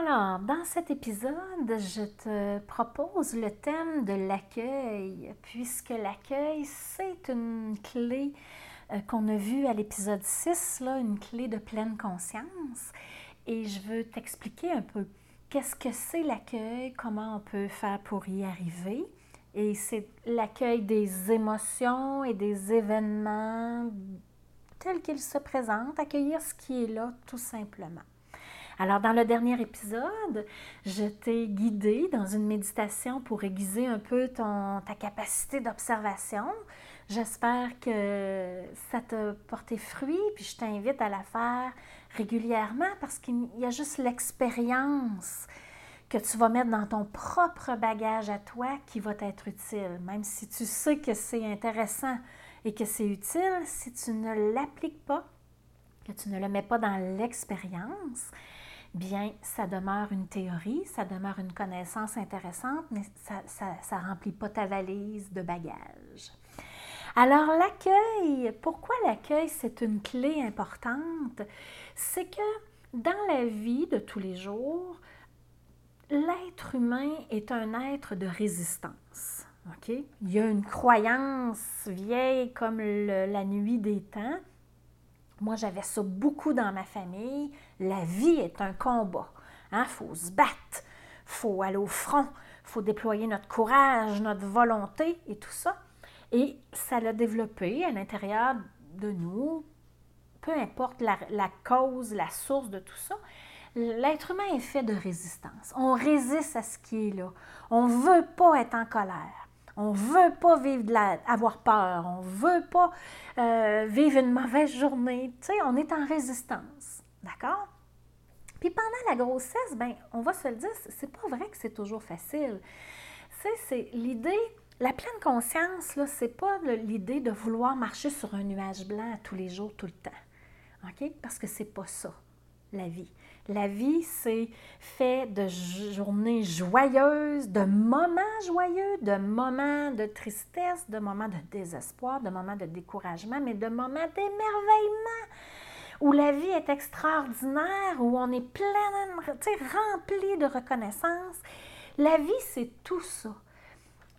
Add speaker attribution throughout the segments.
Speaker 1: Alors, dans cet épisode, je te propose le thème de l'accueil, puisque l'accueil, c'est une clé euh, qu'on a vue à l'épisode 6, là, une clé de pleine conscience. Et je veux t'expliquer un peu qu'est-ce que c'est l'accueil, comment on peut faire pour y arriver. Et c'est l'accueil des émotions et des événements tels qu'ils se présentent, accueillir ce qui est là tout simplement. Alors, dans le dernier épisode, je t'ai guidé dans une méditation pour aiguiser un peu ton, ta capacité d'observation. J'espère que ça t'a porté fruit, puis je t'invite à la faire régulièrement parce qu'il y a juste l'expérience que tu vas mettre dans ton propre bagage à toi qui va t'être utile. Même si tu sais que c'est intéressant et que c'est utile, si tu ne l'appliques pas, que tu ne le mets pas dans l'expérience, bien, ça demeure une théorie, ça demeure une connaissance intéressante, mais ça ne remplit pas ta valise de bagages. Alors l'accueil, pourquoi l'accueil, c'est une clé importante? C'est que dans la vie de tous les jours, l'être humain est un être de résistance. OK? Il y a une croyance vieille comme la nuit des temps moi, j'avais ça beaucoup dans ma famille. La vie est un combat. Il hein? faut se battre, faut aller au front, faut déployer notre courage, notre volonté et tout ça. Et ça l'a développé à l'intérieur de nous, peu importe la, cause, la source de tout ça. L'être humain est fait de résistance. On résiste à ce qui est là. On ne veut pas être en colère. On ne veut pas vivre avoir peur. On ne veut pas euh, vivre une mauvaise journée. On est en résistance. D'accord? Puis pendant la grossesse, ben, on va se le dire, c'est pas vrai que c'est toujours facile. C'est l'idée, la pleine conscience, là, c'est pas l'idée de vouloir marcher sur un nuage blanc tous les jours, tout le temps. OK? Parce que c'est pas ça, la vie. La vie, c'est fait de journées joyeuses, de moments joyeux, de moments de tristesse, de moments de désespoir, de moments de découragement, mais de moments d'émerveillement où la vie est extraordinaire, où on est plein, rempli de reconnaissance. La vie, c'est tout ça.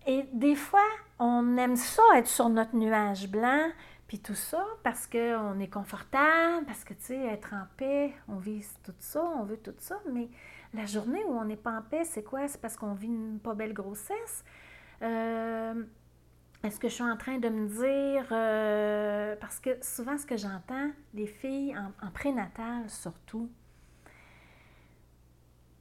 Speaker 1: Et des fois, on aime ça être sur notre nuage blanc, puis tout ça, parce qu'on est confortable, parce que, tu sais, être en paix, on vise tout ça, on veut tout ça, mais la journée où on n'est pas en paix, c'est quoi? C'est parce qu'on vit une pas belle grossesse? Euh, est-ce que je suis en train de me dire, euh, parce que souvent ce que j'entends, les filles en, prénatal surtout,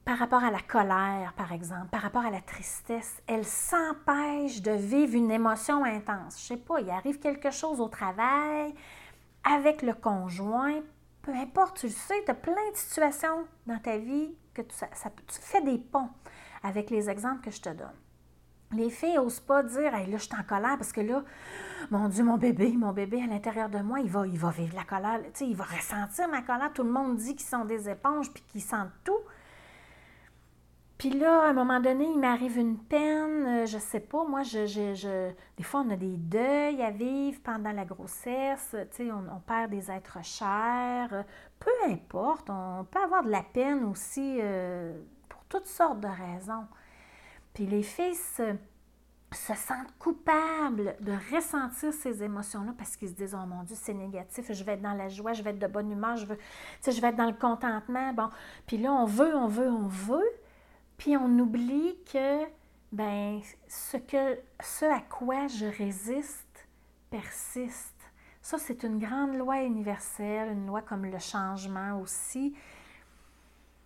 Speaker 1: par rapport à la colère, par exemple, par rapport à la tristesse, elle s'empêche de vivre une émotion intense. Je sais pas, il arrive quelque chose au travail, avec le conjoint, peu importe, tu le sais, tu as plein de situations dans ta vie que tu fais des ponts avec les exemples que je te donne. Les filles n'osent pas dire hey, là, je suis en colère parce que là, mon Dieu, mon bébé, mon bébé à l'intérieur de moi, il va, il va vivre la colère. Tu sais, il va ressentir ma colère. Tout le monde dit qu'ils sont des éponges puis qu'ils sentent tout. Puis là, à un moment donné, il m'arrive une peine, euh, je sais pas, moi, je, je, des fois, on a des deuils à vivre pendant la grossesse, tu sais, on, perd des êtres chers, peu importe, on peut avoir de la peine aussi euh, pour toutes sortes de raisons. Puis les filles se, sentent coupables de ressentir ces émotions-là parce qu'ils se disent Oh mon Dieu, c'est négatif, je vais être dans la joie, je vais être de bonne humeur, je veux, je vais être dans le contentement. Bon, puis là, on veut, on veut, on veut. Puis on oublie que ben, ce, que, ce à quoi je résiste persiste. Ça, c'est une grande loi universelle, une loi comme le changement aussi.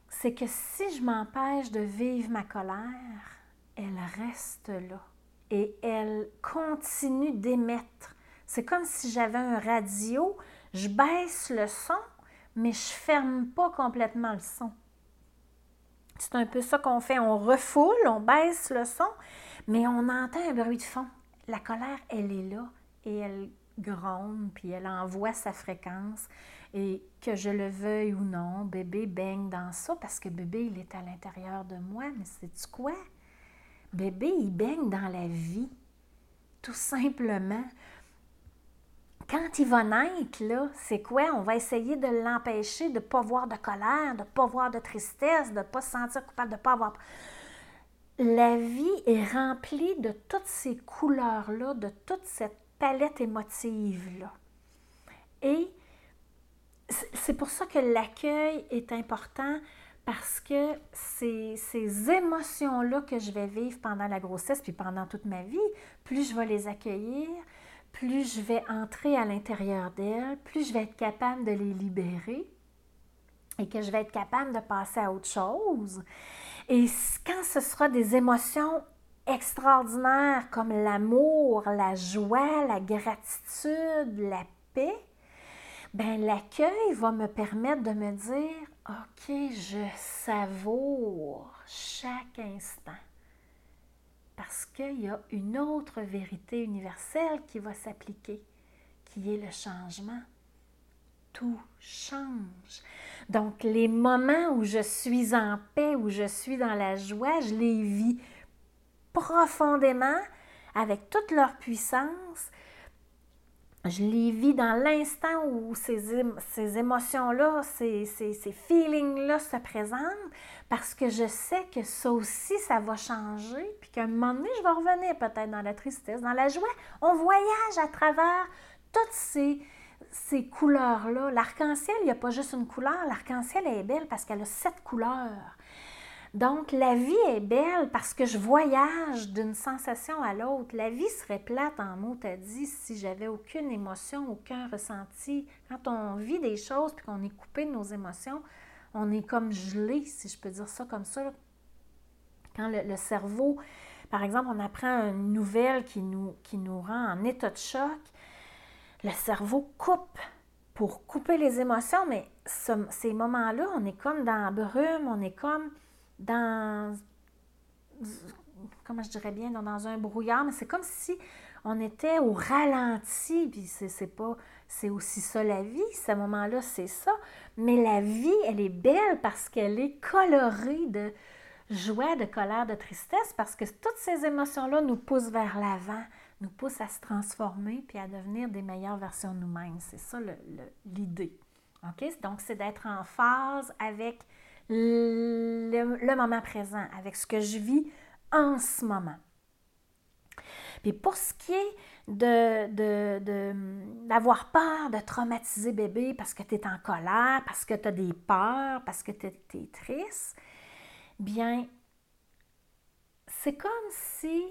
Speaker 1: C'est que si je m'empêche de vivre ma colère, elle reste là et elle continue d'émettre. C'est comme si j'avais un radio, je baisse le son, mais je ferme pas complètement le son. C'est un peu ça qu'on fait. On refoule, on baisse le son, mais on entend un bruit de fond. La colère, elle est là et elle gronde, puis elle envoie sa fréquence. Et que je le veuille ou non, bébé baigne dans ça parce que bébé, il est à l'intérieur de moi. Mais c'est-tu quoi? Bébé, il baigne dans la vie, tout simplement. quand il va naître, là, c'est quoi? On va essayer de l'empêcher de ne pas voir de colère, de ne pas voir de tristesse, de ne pas se sentir coupable, de ne pas avoir... La vie est remplie de toutes ces couleurs-là, de toute cette palette émotive-là. Et c'est pour ça que l'accueil est important parce que ces, ces émotions-là que je vais vivre pendant la grossesse, puis pendant toute ma vie, plus je vais les accueillir, plus je vais entrer à l'intérieur d'elles, plus je vais être capable de les libérer et que je vais être capable de passer à autre chose. Et quand ce sera des émotions extraordinaires comme l'amour, la joie, la gratitude, la paix, ben l'accueil va me permettre de me dire OK, je savoure chaque instant. Parce qu'il y a une autre vérité universelle qui va s'appliquer, qui est le changement. Tout change. Donc, les moments où je suis en paix, où je suis dans la joie, je les vis profondément, avec toute leur puissance, je les vis dans l'instant où ces, ces émotions-là, ces, ces, ces feelings-là se présentent, parce que je sais que ça aussi, ça va changer, puis qu'à un moment donné, je vais revenir peut-être dans la tristesse, dans la joie. On voyage à travers toutes ces, ces couleurs-là. L'arc-en-ciel, il n'y a pas juste une couleur, l'arc-en-ciel est belle parce qu'elle a sept couleurs. Donc, la vie est belle parce que je voyage d'une sensation à l'autre. La vie serait plate en mots, t'as dit, si j'avais aucune émotion, aucun ressenti. Quand on vit des choses puis qu'on est coupé de nos émotions, on est comme gelé, si je peux dire ça comme ça. Quand le, cerveau, par exemple, on apprend une nouvelle qui nous, qui nous rend en état de choc, le cerveau coupe pour couper les émotions, mais ces moments-là, on est comme dans la brume, on est comme dans, comment je dirais bien, dans, un brouillard, mais c'est comme si on était au ralenti, puis c'est pas, c'est aussi ça la vie, ce moment-là, c'est ça. Mais la vie, elle est belle parce qu'elle est colorée de joie, de colère, de tristesse, parce que toutes ces émotions-là nous poussent vers l'avant, nous poussent à se transformer, puis à devenir des meilleures versions de nous-mêmes. C'est ça l'idée. OK? Donc, c'est d'être en phase avec le, moment présent, avec ce que je vis en ce moment. Puis pour ce qui est de, d'avoir peur de traumatiser bébé parce que tu es en colère, parce que tu as des peurs, parce que tu es, triste, bien, c'est comme si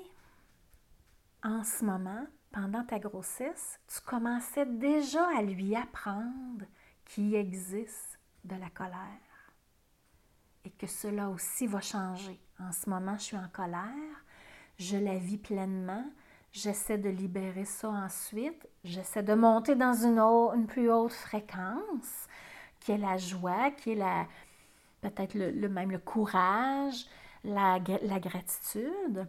Speaker 1: en ce moment, pendant ta grossesse, tu commençais déjà à lui apprendre qu'il existe de la colère et que cela aussi va changer. En ce moment, je suis en colère, je la vis pleinement, j'essaie de libérer ça ensuite, j'essaie de monter dans une, une, plus haute fréquence, qui est la joie, qui est la peut-être le, même le courage, la, la gratitude.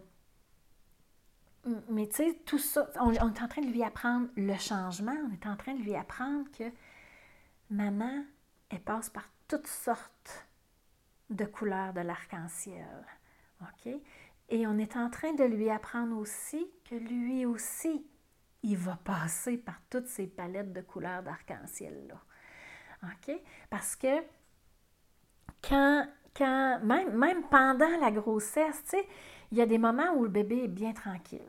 Speaker 1: Mais tu sais, tout ça, on, est en train de lui apprendre le changement, on est en train de lui apprendre que maman, elle passe par toutes sortes de couleurs de l'arc-en-ciel. Et on est en train de lui apprendre aussi que lui aussi, il va passer par toutes ces palettes de couleurs d'arc-en-ciel-là. OK? Parce que quand, quand même, pendant la grossesse, il y a des moments où le bébé est bien tranquille.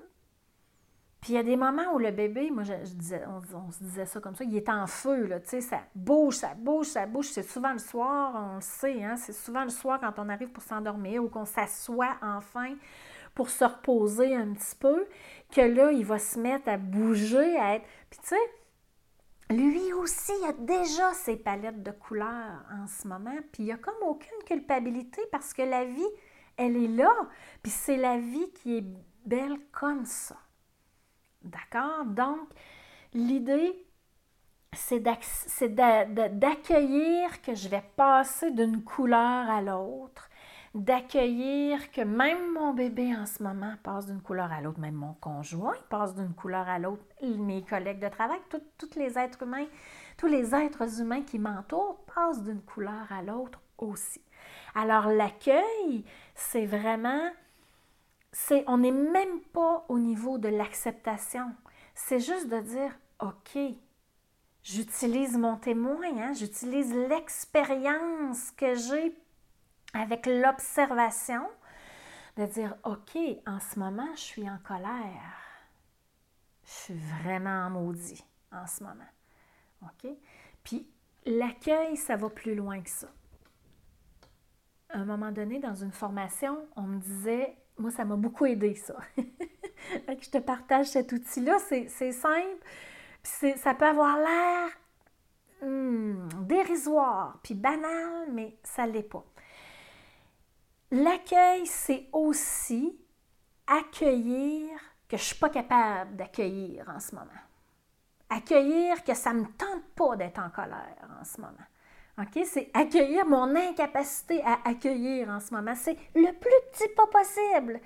Speaker 1: Puis il y a des moments où le bébé, moi je, disais, on, se disait ça comme ça, il est en feu, là, tu sais, ça bouge, ça bouge, ça bouge. C'est souvent le soir, on le sait, hein, c'est souvent le soir quand on arrive pour s'endormir ou qu'on s'assoit enfin pour se reposer un petit peu, que là, il va se mettre à bouger, à être... Puis tu sais, lui aussi, il a déjà ses palettes de couleurs en ce moment, puis il n'y a comme aucune culpabilité parce que la vie, elle est là, puis c'est la vie qui est belle comme ça. D'accord? Donc, l'idée, c'est d'accueillir que je vais passer d'une couleur à l'autre, d'accueillir que même mon bébé en ce moment passe d'une couleur à l'autre, même mon conjoint passe d'une couleur à l'autre, mes collègues de travail, tous les êtres humains, tous les êtres humains qui m'entourent passent d'une couleur à l'autre aussi. Alors l'accueil, c'est vraiment c'est, on n'est même pas au niveau de l'acceptation. C'est juste de dire, OK, J'utilise mon témoin, hein? j'utilise l'expérience que j'ai avec l'observation, de dire, OK, en ce moment, je suis en colère. Je suis vraiment maudit en ce moment. OK? Puis l'accueil, ça va plus loin que ça. À un moment donné, dans une formation, on me disait, moi, ça m'a beaucoup aidé, ça. je te partage cet outil-là, c'est simple, puis ça peut avoir l'air hmm, dérisoire, puis banal, mais ça ne l'est pas. L'accueil, c'est aussi accueillir que je ne suis pas capable d'accueillir en ce moment. Accueillir que ça ne me tente pas d'être en colère en ce moment. OK? C'est accueillir mon incapacité à accueillir en ce moment. C'est le plus petit pas possible.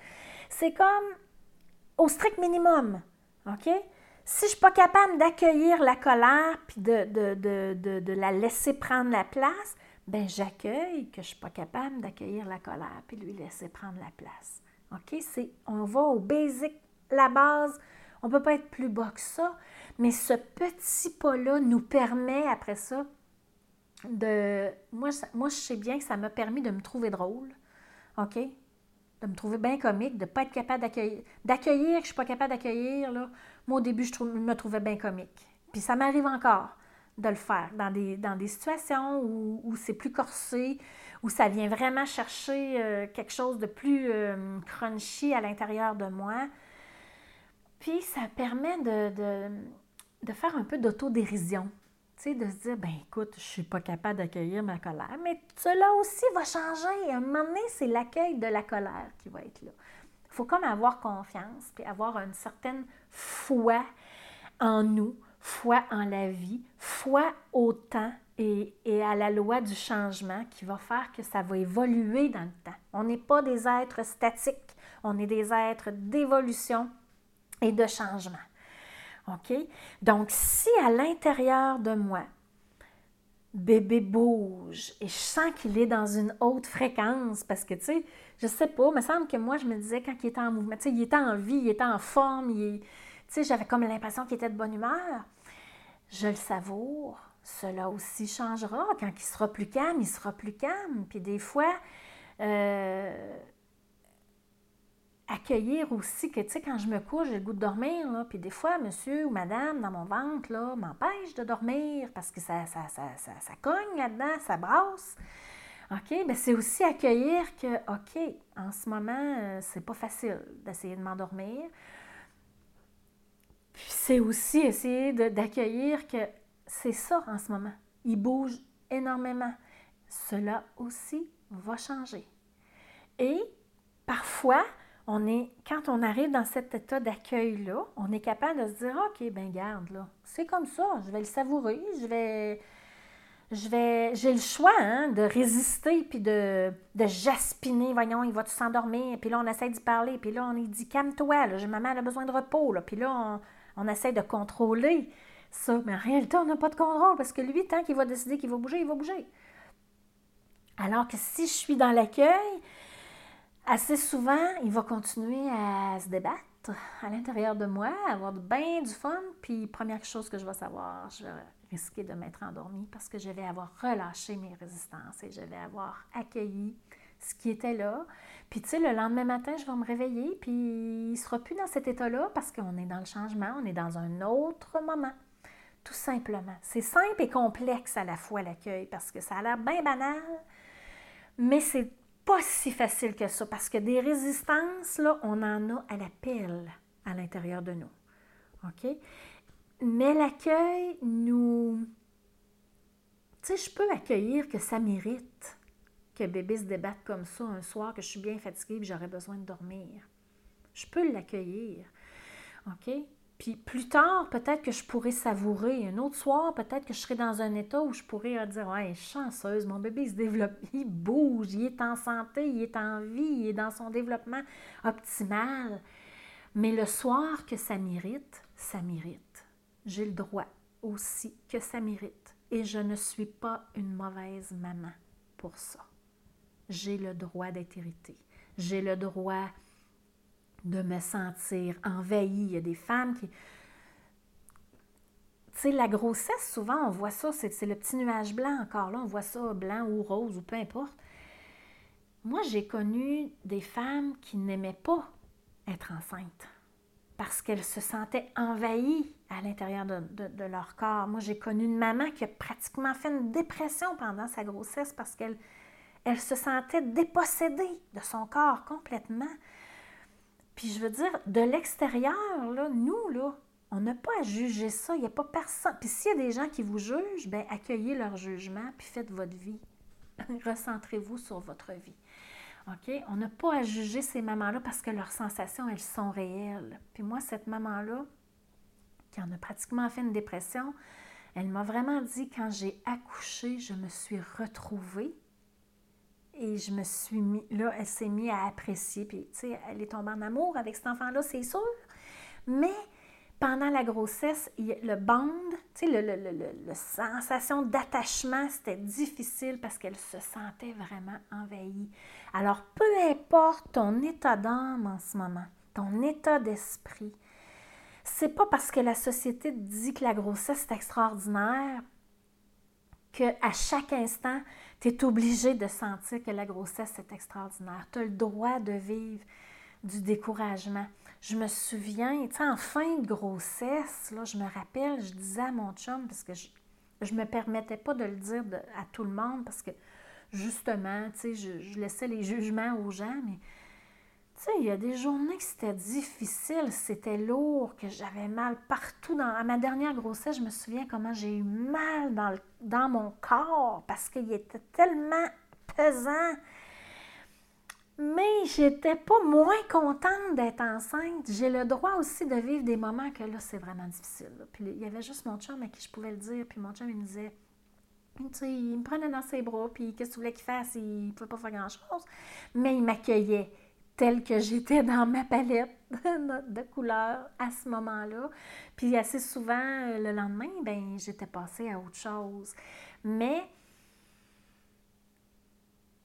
Speaker 1: C'est comme au strict minimum. OK? Si je ne suis pas capable d'accueillir la colère puis de, de, de, la laisser prendre la place, ben j'accueille que je ne suis pas capable d'accueillir la colère puis lui laisser prendre la place. OK? C'est, on va au basic, la base. On ne peut pas être plus bas que ça, mais ce petit pas-là nous permet après ça de. Moi, moi, je sais bien que ça m'a permis de me trouver drôle. OK? De me trouver bien comique, de ne pas être capable d'accueillir. D'accueillir que je ne suis pas capable d'accueillir, là. Moi, au début, je, me trouvais bien comique. Puis ça m'arrive encore de le faire dans des, dans des situations où, c'est plus corsé, où ça vient vraiment chercher euh, quelque chose de plus euh, crunchy à l'intérieur de moi. Puis ça permet de, de, de faire un peu d'autodérision de se dire, ben écoute, je suis pas capable d'accueillir ma colère, mais cela aussi va changer. À un moment donné, c'est l'accueil de la colère qui va être là. Il faut comme avoir confiance, puis avoir une certaine foi en nous, foi en la vie, foi au temps et, et, à la loi du changement qui va faire que ça va évoluer dans le temps. On n'est pas des êtres statiques, on est des êtres d'évolution et de changement. Donc, si à l'intérieur de moi, bébé bouge et je sens qu'il est dans une haute fréquence, parce que, tu sais, je sais pas, il me semble que moi, je me disais quand il était en mouvement, tu sais, il était en vie, il était en forme, tu sais, j'avais comme l'impression qu'il était de bonne humeur. Je le savoure. Cela aussi changera. Quand il sera plus calme, il sera plus calme. Puis des fois, euh, accueillir aussi que, tu sais, quand je me couche, j'ai le goût de dormir, là, puis des fois, monsieur ou madame dans mon ventre, là, m'empêche de dormir parce que ça, ça, ça, ça, cogne là-dedans, ça brasse. OK? Bien, c'est aussi accueillir que, OK, en ce moment, euh, c'est pas facile d'essayer de m'endormir. Puis c'est aussi essayer d'accueillir que c'est ça en ce moment. Il bouge énormément. Cela aussi va changer. Et parfois, quand on arrive dans cet état d'accueil-là, on est capable de se dire OK, ben garde, là, c'est comme ça, je vais le savourer, je vais. J'ai le choix hein, de résister puis de, jaspiner. Voyons, il va s'endormir. Puis là, on essaie d'y parler. Puis là, on lui dit calme-toi, là, maman elle a besoin de repos. Là. Puis là, on, on essaie de contrôler ça. Mais en réalité, on n'a pas de contrôle parce que lui, tant qu'il va décider qu'il va bouger, il va bouger. Alors que si je suis dans l'accueil, assez souvent, il va continuer à se débattre à l'intérieur de moi, avoir bien du fun. Puis, première chose que je vais savoir, je vais risquer de m'être endormie parce que je vais avoir relâché mes résistances et je vais avoir accueilli ce qui était là. Puis, tu sais, le lendemain matin, je vais me réveiller, puis il ne sera plus dans cet état-là parce qu'on est dans le changement, on est dans un autre moment. Tout simplement. C'est simple et complexe à la fois l'accueil parce que ça a l'air bien banal, mais c'est pas si facile que ça parce que des résistances, là, on en a à la pelle à l'intérieur de nous. OK? Mais l'accueil nous. Tu sais, je peux accueillir que ça mérite que bébé se débatte comme ça un soir, que je suis bien fatiguée et j'aurais besoin de dormir. Je peux l'accueillir. OK? Puis plus tard, peut-être que je pourrais savourer. Un autre soir, peut-être que je serai dans un état où je pourrais euh, dire Ouais, chanceuse, mon bébé il se développe, il bouge, il est en santé, il est en vie, il est dans son développement optimal. Mais le soir que ça mérite, ça mérite. J'ai le droit aussi que ça mérite. Et je ne suis pas une mauvaise maman pour ça. J'ai le droit d'être irritée. J'ai le droit de me sentir envahie. Il y a des femmes qui... Tu sais, la grossesse, souvent, on voit ça, c'est le petit nuage blanc encore là, on voit ça blanc ou rose ou peu importe. Moi, j'ai connu des femmes qui n'aimaient pas être enceintes parce qu'elles se sentaient envahies à l'intérieur de, leur corps. Moi, j'ai connu une maman qui a pratiquement fait une dépression pendant sa grossesse parce qu'elle elle se sentait dépossédée de son corps complètement. Puis je veux dire, de l'extérieur, là, nous, on n'a pas à juger ça. Il n'y a pas personne. Puis s'il y a des gens qui vous jugent, bien, accueillez leur jugement, puis faites votre vie. Recentrez-vous sur votre vie. OK? On n'a pas à juger ces mamans-là parce que leurs sensations, elles sont réelles. Puis moi, cette maman-là, qui en a pratiquement fait une dépression, elle m'a vraiment dit quand j'ai accouché, je me suis retrouvée et je me suis mis, là, elle s'est mise à apprécier. Puis, tu sais, elle est tombée en amour avec cet enfant-là, c'est sûr. Mais pendant la grossesse, le band, tu sais, le, sensation d'attachement, c'était difficile parce qu'elle se sentait vraiment envahie. Alors, peu importe ton état d'âme en ce moment, ton état d'esprit, c'est pas parce que la société dit que la grossesse est extraordinaire que à chaque instant, tu es obligé de sentir que la grossesse est extraordinaire. Tu as le droit de vivre du découragement. Je me souviens, tu sais, en fin de grossesse, là, je me rappelle, je disais à mon chum, parce que je ne me permettais pas de le dire à tout le monde, parce que justement, tu sais, je, laissais les jugements aux gens, mais tu sais, il y a des journées que c'était difficile, c'était lourd, que j'avais mal partout. Dans, à ma dernière grossesse, je me souviens comment j'ai eu mal dans, dans mon corps parce qu'il était tellement pesant mais j'étais pas moins contente d'être enceinte. J'ai le droit aussi de vivre des moments que là, c'est vraiment difficile. Puis il y avait juste mon chum à qui je pouvais le dire. Puis mon chum, il me disait, il me prenait dans ses bras. Puis qu'est-ce que tu voulais qu'il fasse? Il pouvait pas faire grand-chose. Mais il m'accueillait tel que j'étais dans ma palette de couleurs à ce moment-là. Puis assez souvent, le lendemain, ben j'étais passée à autre chose. Mais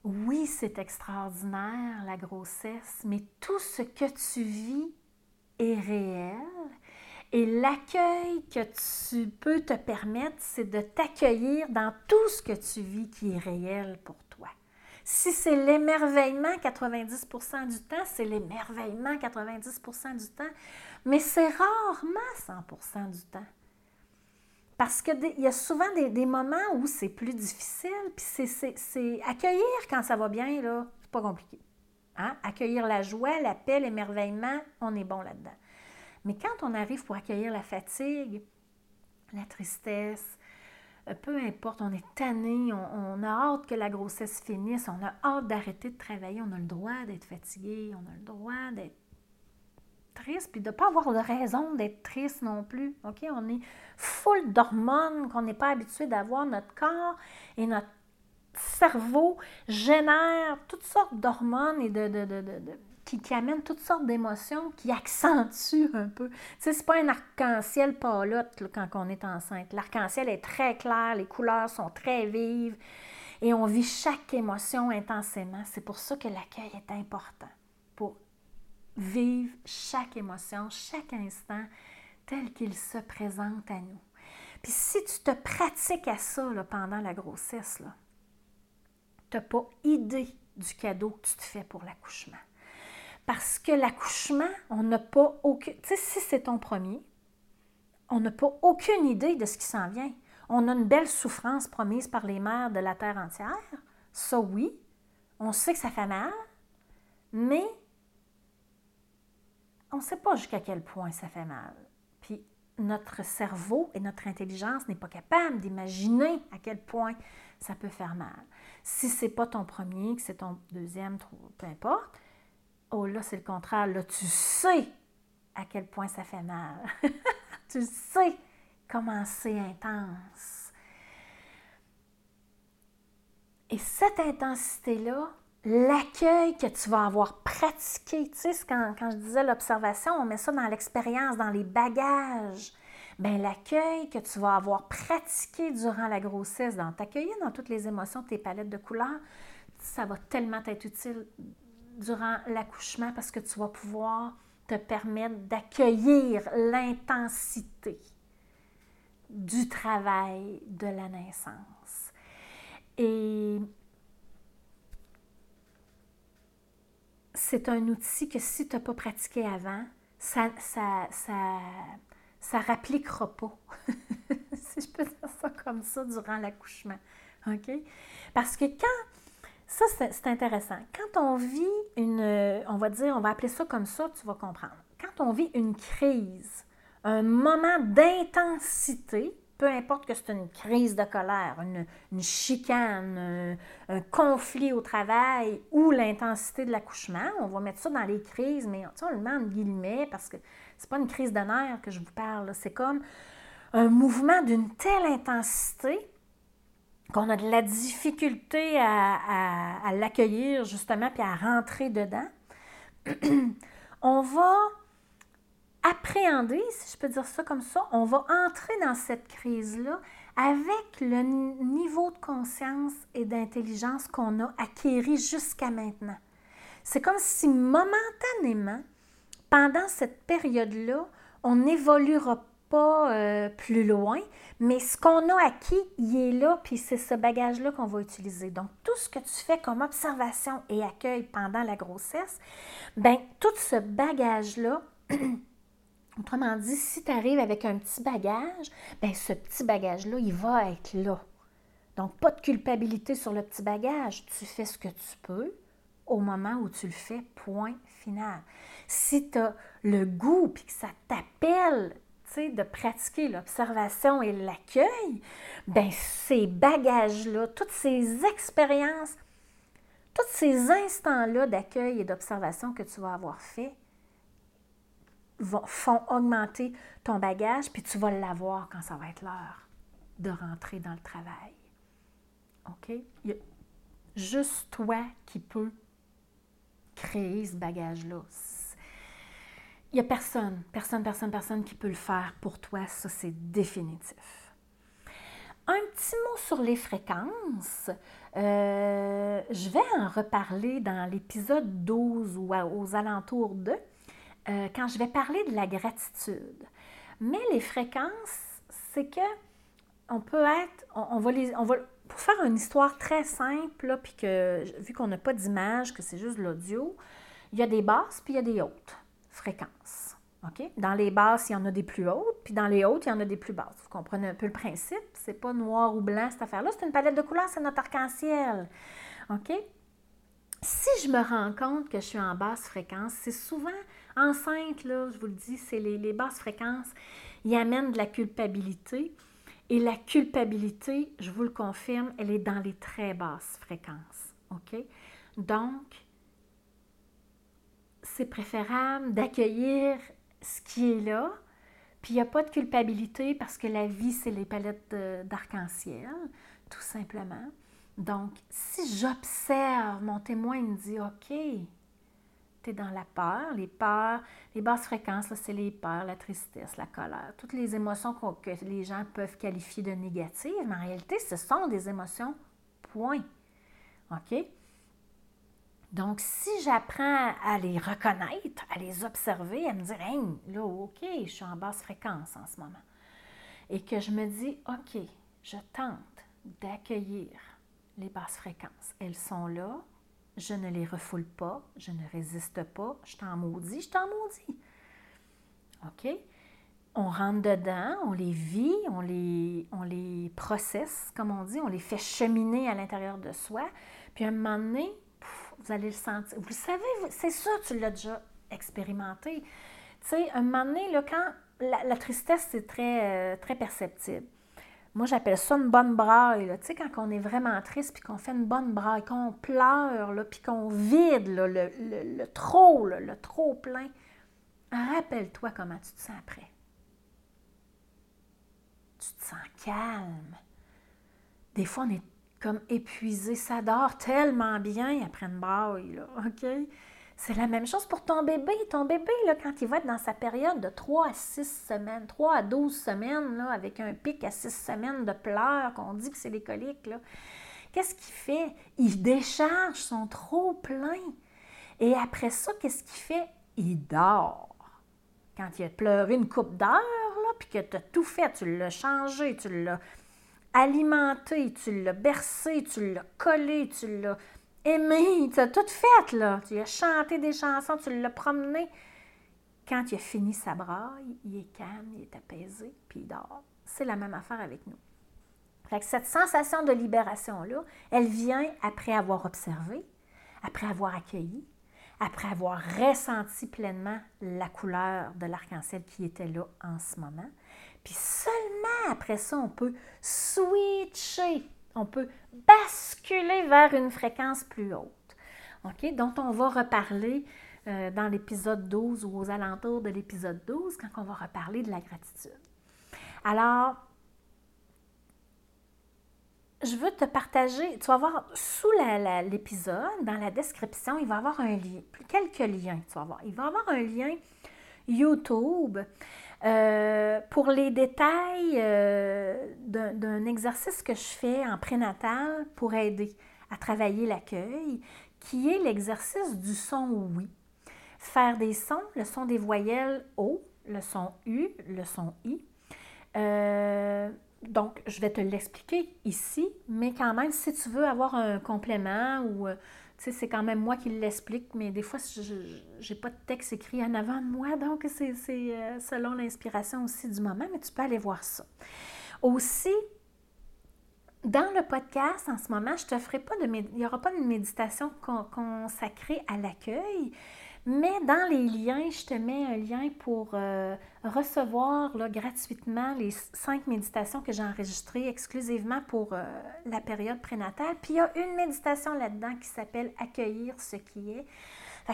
Speaker 1: oui, c'est extraordinaire, la grossesse, mais tout ce que tu vis est réel. Et l'accueil que tu peux te permettre, c'est de t'accueillir dans tout ce que tu vis qui est réel pour toi. Si c'est l'émerveillement 90% du temps, c'est l'émerveillement 90% du temps, mais c'est rarement 100% du temps. Parce qu'il y a souvent des, moments où c'est plus difficile, puis c'est accueillir quand ça va bien, là, c'est pas compliqué. Hein? Accueillir la joie, la paix, l'émerveillement, on est bon là-dedans. Mais quand on arrive pour accueillir la fatigue, la tristesse, peu importe, on est tanné, on, a hâte que la grossesse finisse, on a hâte d'arrêter de travailler, on a le droit d'être fatigué, on a le droit d'être triste, puis de ne pas avoir de raison d'être triste non plus. On est full d'hormones qu'on n'est pas habitué d'avoir. Notre corps et notre cerveau génèrent toutes sortes d'hormones et de, de, qui, amènent toutes sortes d'émotions qui accentuent un peu. Tu sais, c'est pas un arc-en-ciel palotte quand on est enceinte. L'arc-en-ciel est très clair, les couleurs sont très vives et on vit chaque émotion intensément. C'est pour ça que l'accueil est important pour vivre chaque émotion, chaque instant tel qu'il se présente à nous. Puis si tu te pratiques à ça pendant la grossesse, tu n'as pas idée du cadeau que tu te fais pour l'accouchement. Parce que l'accouchement, on n'a pas aucun... Tu sais, si c'est ton premier, on n'a pas aucune idée de ce qui s'en vient. On a une belle souffrance promise par les mères de la terre entière. Ça, oui. On sait que ça fait mal. Mais on ne sait pas jusqu'à quel point ça fait mal. Puis notre cerveau et notre intelligence n'est pas capable d'imaginer à quel point ça peut faire mal. Si c'est pas ton premier, que c'est ton deuxième, peu importe, oh là, c'est le contraire. Là, tu sais à quel point ça fait mal. tu sais comment c'est intense. Et cette intensité-là, l'accueil que tu vas avoir pratiqué. Tu sais, quand, quand je disais l'observation, on met ça dans l'expérience, dans les bagages. Bien, l'accueil que tu vas avoir pratiqué durant la grossesse, dans t'accueillir dans toutes les émotions, tes palettes de couleurs, ça va tellement être utile durant l'accouchement parce que tu vas pouvoir te permettre d'accueillir l'intensité du travail de la naissance. Et c'est un outil que si tu n'as pas pratiqué avant, ça ça, ça, ça rappliquera pas, si je peux dire ça comme ça, durant l'accouchement. OK? Parce que quand, ça c'est intéressant, quand on vit une, on va dire, on va appeler ça comme ça, tu vas comprendre. Quand on vit une crise, un moment d'intensité, peu importe que c'est une crise de colère, une, chicane, un, conflit au travail ou l'intensité de l'accouchement, on va mettre ça dans les crises, mais on le met en guillemets parce que c'est pas une crise de nerfs que je vous parle, c'est comme un mouvement d'une telle intensité qu'on a de la difficulté à, à l'accueillir justement puis à rentrer dedans. on va appréhender, si je peux dire ça comme ça, on va entrer dans cette crise-là avec le niveau de conscience et d'intelligence qu'on a acquéri jusqu'à maintenant. C'est comme si momentanément, pendant cette période-là, on n'évoluera pas euh, plus loin, mais ce qu'on a acquis, il est là, puis c'est ce bagage-là qu'on va utiliser. Donc, tout ce que tu fais comme observation et accueil pendant la grossesse, ben tout ce bagage-là, Autrement dit, si tu arrives avec un petit bagage, ben ce petit bagage-là, il va être là. Donc, pas de culpabilité sur le petit bagage. Tu fais ce que tu peux au moment où tu le fais, point final. Si tu as le goût et que ça t'appelle de pratiquer l'observation et l'accueil, ben ces bagages-là, toutes ces expériences, tous ces instants-là d'accueil et d'observation que tu vas avoir fait, font augmenter ton bagage, puis tu vas l'avoir quand ça va être l'heure de rentrer dans le travail. OK? Il y a juste toi qui peux créer ce bagage-là. N'y a personne, personne, personne, personne qui peut le faire pour toi. Ça, c'est définitif. Un petit mot sur les fréquences. Euh, je vais en reparler dans l'épisode 12 ou aux alentours de. Euh, quand je vais parler de la gratitude. Mais les fréquences, c'est que on peut être, on, va les, on va, pour faire une histoire très simple, puis que vu qu'on n'a pas d'image, que c'est juste l'audio, il y a des basses puis il y a des hautes fréquences. OK? Dans les basses, il y en a des plus hautes, puis dans les hautes, il y en a des plus basses. Vous comprenez un peu le principe? C'est pas noir ou blanc cette affaire-là, c'est une palette de couleurs, c'est notre arc-en-ciel. OK? Si je me rends compte que je suis en basse fréquence, c'est souvent Enceinte, là, je vous le dis, c'est les, basses fréquences, y amènent de la culpabilité. Et la culpabilité, je vous le confirme, elle est dans les très basses fréquences. OK? Donc, c'est préférable d'accueillir ce qui est là. Puis il n'y a pas de culpabilité parce que la vie, c'est les palettes d'arc-en-ciel, tout simplement. Donc, si j'observe, mon témoin me dit, OK, dans la peur. Les peurs, les basses fréquences, c'est les peurs, la tristesse, la colère, toutes les émotions que les gens peuvent qualifier de négatives, mais en réalité, ce sont des émotions, point. OK? Donc, si j'apprends à les reconnaître, à les observer, à me dire, hey, là, OK, je suis en basse fréquence en ce moment, et que je me dis, OK, je tente d'accueillir les basses fréquences. Elles sont là, je ne les refoule pas, je ne résiste pas, je t'en maudis, je t'en maudis. OK? On rentre dedans, on les vit, on les, on les processe, comme on dit, on les fait cheminer à l'intérieur de soi. Puis à un moment donné, vous allez le sentir. Vous le savez, c'est ça, tu l'as déjà expérimenté. Tu sais, un moment donné, quand la, tristesse, c'est très, euh, très perceptible. Moi, j'appelle ça une bonne braille. Tu sais, quand on est vraiment triste, puis qu'on fait une bonne braille, qu'on pleure, là, puis qu'on vide le, le, trop, le trop plein, rappelle-toi comment tu te sens après. Tu te sens calme. Des fois, on est comme épuisé. Ça dort tellement bien après une braille, là, OK? C'est la même chose pour ton bébé. Ton bébé, là, quand il va être dans sa période de 3 à 6 semaines, 3 à 12 semaines, là, avec un pic à 6 semaines de pleurs, qu'on dit que c'est les coliques, qu'est-ce qu'il fait? Il décharge son trop plein. Et après ça, qu'est-ce qu'il fait? Il dort. Quand il a pleuré une coupe d'heure, puis que tu as tout fait, tu l'as changé, tu l'as alimenté, tu l'as bercé, tu l'as collé, tu l'as aimé, tu as tout fait, là. Tu as chanté des chansons, tu l'as promené. Quand il a fini sa braille, il est calme, il est apaisé, puis il dort. C'est la même affaire avec nous. Fait cette sensation de libération-là, elle vient après avoir observé, après avoir accueilli, après avoir ressenti pleinement la couleur de l'arc-en-ciel qui était là en ce moment. Puis seulement après ça, on peut switcher, on peut basculer vers une fréquence plus haute, OK? dont on va reparler euh, dans l'épisode 12 ou aux alentours de l'épisode 12 quand on va reparler de la gratitude. Alors, je veux te partager, tu vas voir sous l'épisode, dans la description, il va y avoir un lien, quelques liens, tu vas voir. Il va y avoir un lien YouTube euh, pour les détails euh, d'un exercice que je fais en prénatal pour aider à travailler l'accueil, qui est l'exercice du son oui. Faire des sons, le son des voyelles O, le son U, le son I. Euh, donc, je vais te l'expliquer ici, mais quand même, si tu veux avoir un complément ou, c'est quand même moi qui l'explique, mais des fois, je n'ai pas de texte écrit en avant de moi, donc c'est euh, selon l'inspiration aussi du moment, mais tu peux aller voir ça. Aussi, dans le podcast, en ce moment, je te ferai pas de... Il n'y aura pas de méditation consacrée à l'accueil, mais dans les liens, je te mets un lien pour euh, recevoir gratuitement les cinq méditations que j'ai enregistrées exclusivement pour euh, la période prénatale. Puis il y a une méditation là-dedans qui s'appelle Accueillir ce qui est.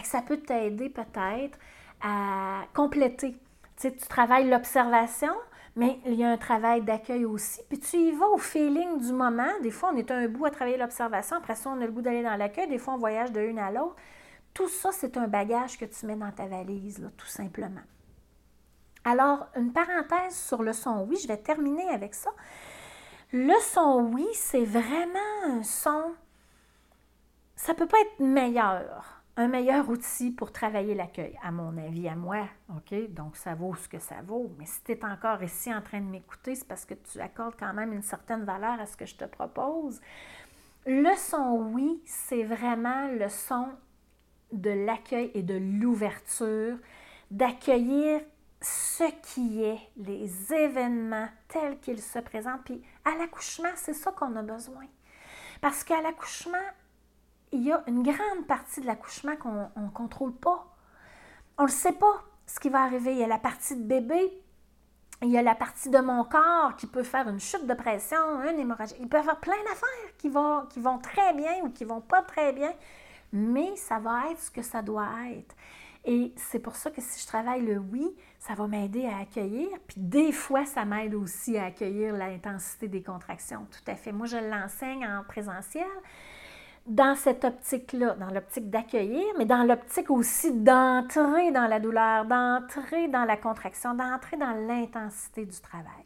Speaker 1: Ça peut t'aider peut-être à compléter. Tu travailles l'observation, mais il y a un travail d'accueil aussi. Puis tu y vas au feeling du moment. Des fois, on est un bout à travailler l'observation. Après ça, on a le goût d'aller dans l'accueil. Des fois, on voyage de une à l'autre. Tout ça, c'est un bagage que tu mets dans ta valise, tout simplement. Alors, une parenthèse sur le son oui, je vais terminer avec ça. Le son oui, c'est vraiment un son, ça ne peut pas être meilleur, un meilleur outil pour travailler l'accueil, à mon avis, à moi. OK? Donc, ça vaut ce que ça vaut. Mais si tu es encore ici en train de m'écouter, c'est parce que tu accordes quand même une certaine valeur à ce que je te propose. Le son oui, c'est vraiment le son de l'accueil et de l'ouverture, d'accueillir ce qui est, les événements tels qu'ils se présentent. Puis à l'accouchement, c'est ça qu'on a besoin. Parce qu'à l'accouchement, il y a une grande partie de l'accouchement qu'on ne contrôle pas. On ne sait pas ce qui va arriver. Il y a la partie de bébé, il y a la partie de mon corps qui peut faire une chute de pression, une hémorragie. Il peut y avoir plein d'affaires qui vont, qui vont très bien ou qui vont pas très bien mais ça va être ce que ça doit être. Et c'est pour ça que si je travaille le oui, ça va m'aider à accueillir. Puis des fois, ça m'aide aussi à accueillir l'intensité des contractions. Tout à fait. Moi, je l'enseigne en présentiel dans cette optique-là, dans l'optique d'accueillir, mais dans l'optique aussi d'entrer dans la douleur, d'entrer dans la contraction, d'entrer dans l'intensité du travail.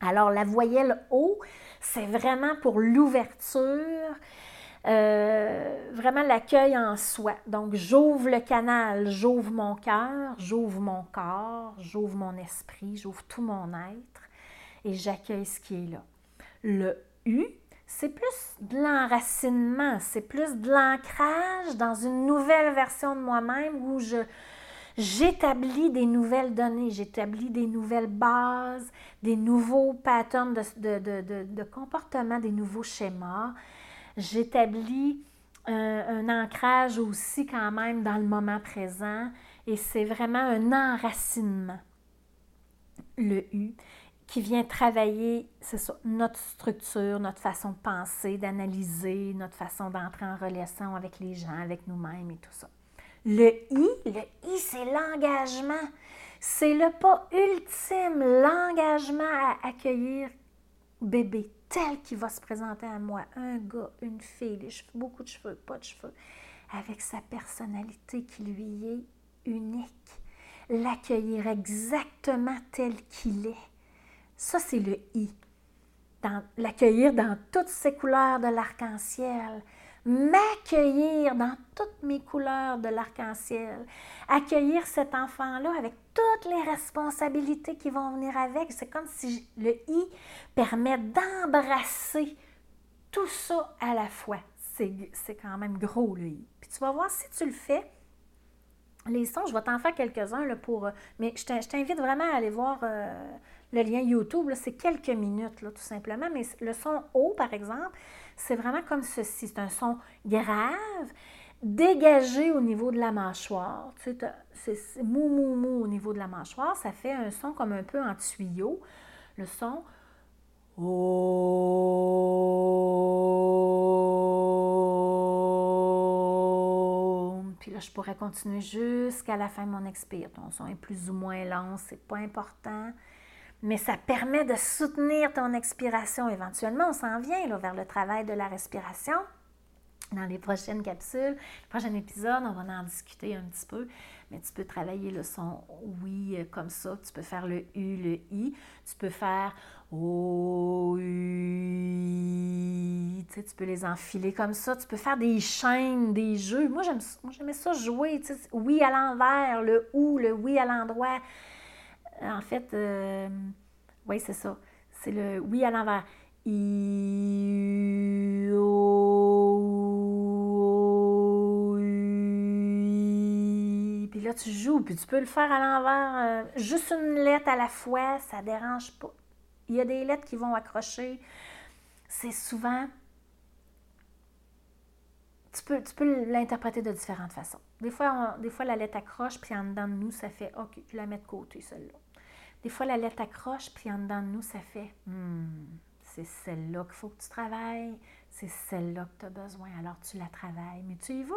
Speaker 1: Alors, la voyelle O, c'est vraiment pour l'ouverture, euh, vraiment l'accueil en soi. Donc, j'ouvre le canal, j'ouvre mon cœur, j'ouvre mon corps, j'ouvre mon esprit, j'ouvre tout mon être et j'accueille ce qui est là. Le U, c'est plus de l'enracinement, c'est plus de l'ancrage dans une nouvelle version de moi-même où je, j'établis des nouvelles données, j'établis des nouvelles bases, des nouveaux patterns de, de, de comportement, des nouveaux schémas. J'établis un, ancrage aussi quand même dans le moment présent et c'est vraiment un enracinement, le U, qui vient travailler, c'est ça, notre structure, notre façon de penser, d'analyser, notre façon d'entrer en relation avec les gens, avec nous-mêmes et tout ça. Le I, le I, c'est l'engagement. C'est le pas ultime, l'engagement à accueillir bébé tel qu'il va se présenter à moi. Un gars, une fille, beaucoup de cheveux, pas de cheveux, avec sa personnalité qui lui est unique. L'accueillir exactement tel qu'il est. Ça, c'est le I. L'accueillir dans toutes ses couleurs de l'arc-en-ciel, m'accueillir dans toutes mes couleurs de l'arc-en-ciel, accueillir cet enfant-là avec toutes les responsabilités qui vont venir avec. C'est comme si le I permet d'embrasser tout ça à la fois. C'est quand même gros, le I. Puis tu vas voir si tu le fais. Les sons, je vais t'en faire quelques-uns pour. Mais je t'invite vraiment à aller voir euh, le lien YouTube. C'est quelques minutes, tout simplement. Mais le son haut, par exemple, c'est vraiment comme ceci. C'est un son grave, dégagé au niveau de la mâchoire. Tu sais, c'est mou, mou, mou au niveau de la mâchoire. Ça fait un son comme un peu en tuyau. Le son. Puis là, je pourrais continuer jusqu'à la fin de mon expire. Ton son est plus ou moins lent, c'est pas important mais ça permet de soutenir ton expiration. Éventuellement, on s'en vient là, vers le travail de la respiration. Dans les prochaines capsules, le prochain épisode, on va en discuter un petit peu, mais tu peux travailler le son oui euh, comme ça, tu peux faire le U, le I, tu peux faire O, U, tu, tu peux les enfiler comme ça, tu peux faire des chaînes, des jeux. Moi, j'aimais ça jouer, tu oui à l'envers, le OU, le oui à l'endroit. En fait, euh, oui, c'est ça. C'est le oui à l'envers. Puis là, tu joues, puis tu peux le faire à l'envers, euh, juste une lettre à la fois, ça dérange pas. Il y a des lettres qui vont accrocher. C'est souvent. Tu peux, tu peux l'interpréter de différentes façons. Des fois, des fois, la lettre accroche, puis en dedans de nous, ça fait OK, je la mets de côté, celle-là. Des fois, la lettre accroche, puis en dedans de nous, ça fait hmm, c'est celle-là qu'il faut que tu travailles, c'est celle-là que tu as besoin, alors tu la travailles. Mais tu y vas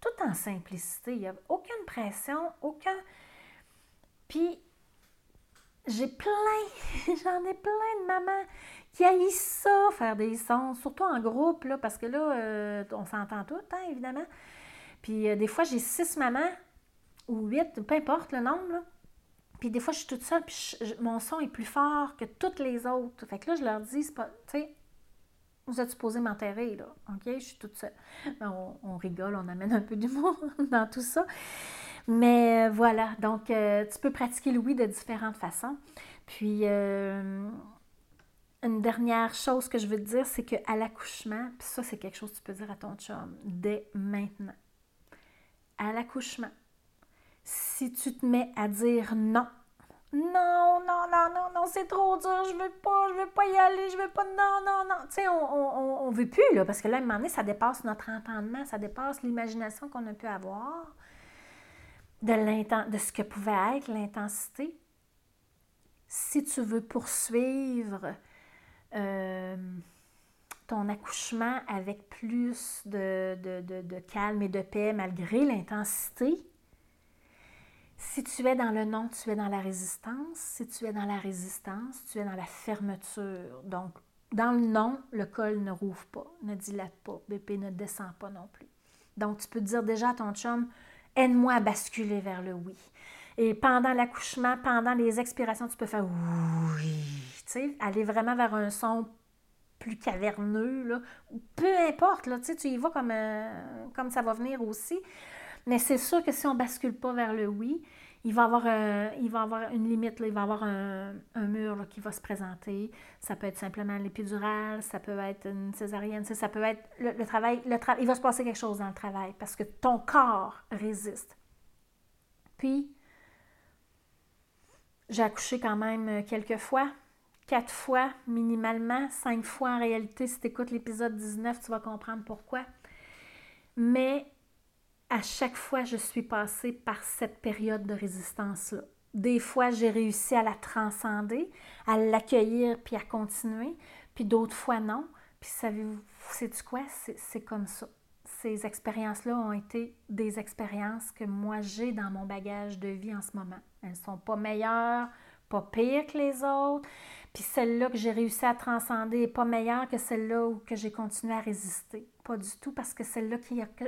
Speaker 1: tout en simplicité. Il n'y a aucune pression, aucun. Puis, j'ai plein, j'en ai plein de mamans qui haïssent ça, faire des sons, surtout en groupe, là, parce que là, euh, on s'entend toutes, hein, évidemment. Puis, euh, des fois, j'ai six mamans ou huit, peu importe le nombre, là, puis des fois, je suis toute seule, puis mon son est plus fort que toutes les autres. Fait que là, je leur dis, c'est pas, tu sais, vous êtes supposé m'enterrer, là. OK? Je suis toute seule. On, rigole, on amène un peu d'humour dans tout ça. Mais euh, voilà, donc euh, tu peux pratiquer le oui de différentes façons. Puis, euh, une dernière chose que je veux te dire, c'est qu'à l'accouchement, puis ça, c'est quelque chose que tu peux dire à ton chum dès maintenant. À l'accouchement, si tu te mets à dire non, non, non, non, non, non, c'est trop dur, je veux pas, je veux pas y aller, je veux pas, non, non, non. Tu sais, on, on, veut plus, là, parce que là, à un moment donné, ça dépasse notre entendement, ça dépasse l'imagination qu'on a pu avoir de, de ce que pouvait être l'intensité. Si tu veux poursuivre euh, ton accouchement avec plus de, de calme et de paix malgré l'intensité, si tu es dans le non, tu es dans la résistance. Si tu es dans la résistance, tu es dans la fermeture. Donc, dans le non, le col ne rouvre pas, ne dilate pas, BP ne descend pas non plus. Donc, tu peux dire déjà à ton chum, aide-moi à basculer vers le oui. Et pendant l'accouchement, pendant les expirations, tu peux faire oui, tu sais, aller vraiment vers un son plus caverneux, là, peu importe, là, tu y vas euh, comme ça va venir aussi. Mais c'est sûr que si on ne bascule pas vers le oui, il va avoir, va avoir une limite, il va avoir un, mur qui va se présenter. Ça peut être simplement l'épidural, ça peut être une césarienne, ça peut être le, travail. Le il va se passer quelque chose dans le travail parce que ton corps résiste. Puis, j'ai accouché quand même quelques fois, quatre fois minimalement, cinq fois en réalité. Si tu écoutes l'épisode 19, tu vas comprendre pourquoi. Mais à chaque fois, je suis passée par cette période de résistance-là. Des fois, j'ai réussi à la transcender, à l'accueillir puis à continuer, puis d'autres fois, non. Puis savez-vous, c'est quoi? C'est comme ça. Ces expériences-là ont été des expériences que moi j'ai dans mon bagage de vie en ce moment. Elles ne sont pas meilleures, pas pires que les autres. Puis celle-là que j'ai réussi à transcender n'est pas meilleure que celle-là où que j'ai continué à résister. Pas du tout, parce que celle-là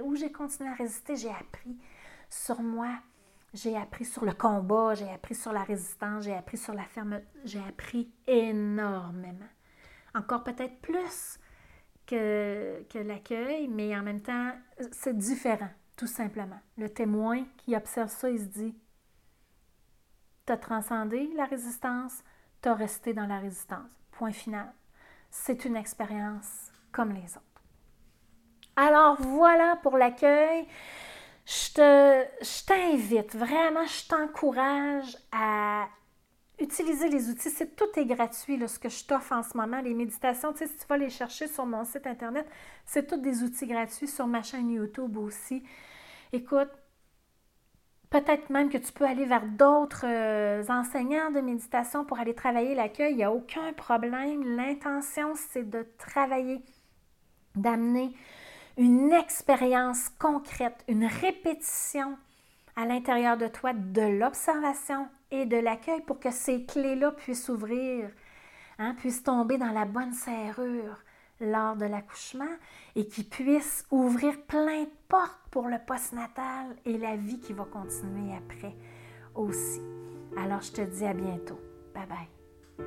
Speaker 1: où j'ai continué à résister, j'ai appris sur moi, j'ai appris sur le combat, j'ai appris sur la résistance, j'ai appris sur la ferme, j'ai appris énormément. Encore peut-être plus que, que l'accueil, mais en même temps, c'est différent, tout simplement. Le témoin qui observe ça, il se dit Tu as transcendé la résistance, tu as resté dans la résistance. Point final. C'est une expérience comme les autres. Alors voilà pour l'accueil. Je t'invite, vraiment, je t'encourage à utiliser les outils. C'est tout est gratuit, ce que je t'offre en ce moment. Les méditations, tu sais, si tu vas les chercher sur mon site Internet, c'est tous des outils gratuits sur ma chaîne YouTube aussi. Écoute, peut-être même que tu peux aller vers d'autres euh, enseignants de méditation pour aller travailler l'accueil. Il n'y a aucun problème. L'intention, c'est de travailler, d'amener une expérience concrète, une répétition à l'intérieur de toi de l'observation et de l'accueil pour que ces clés-là puissent s'ouvrir, hein, puissent tomber dans la bonne serrure lors de l'accouchement et qui puissent ouvrir plein de portes pour le postnatal et la vie qui va continuer après aussi. Alors je te dis à bientôt. Bye bye.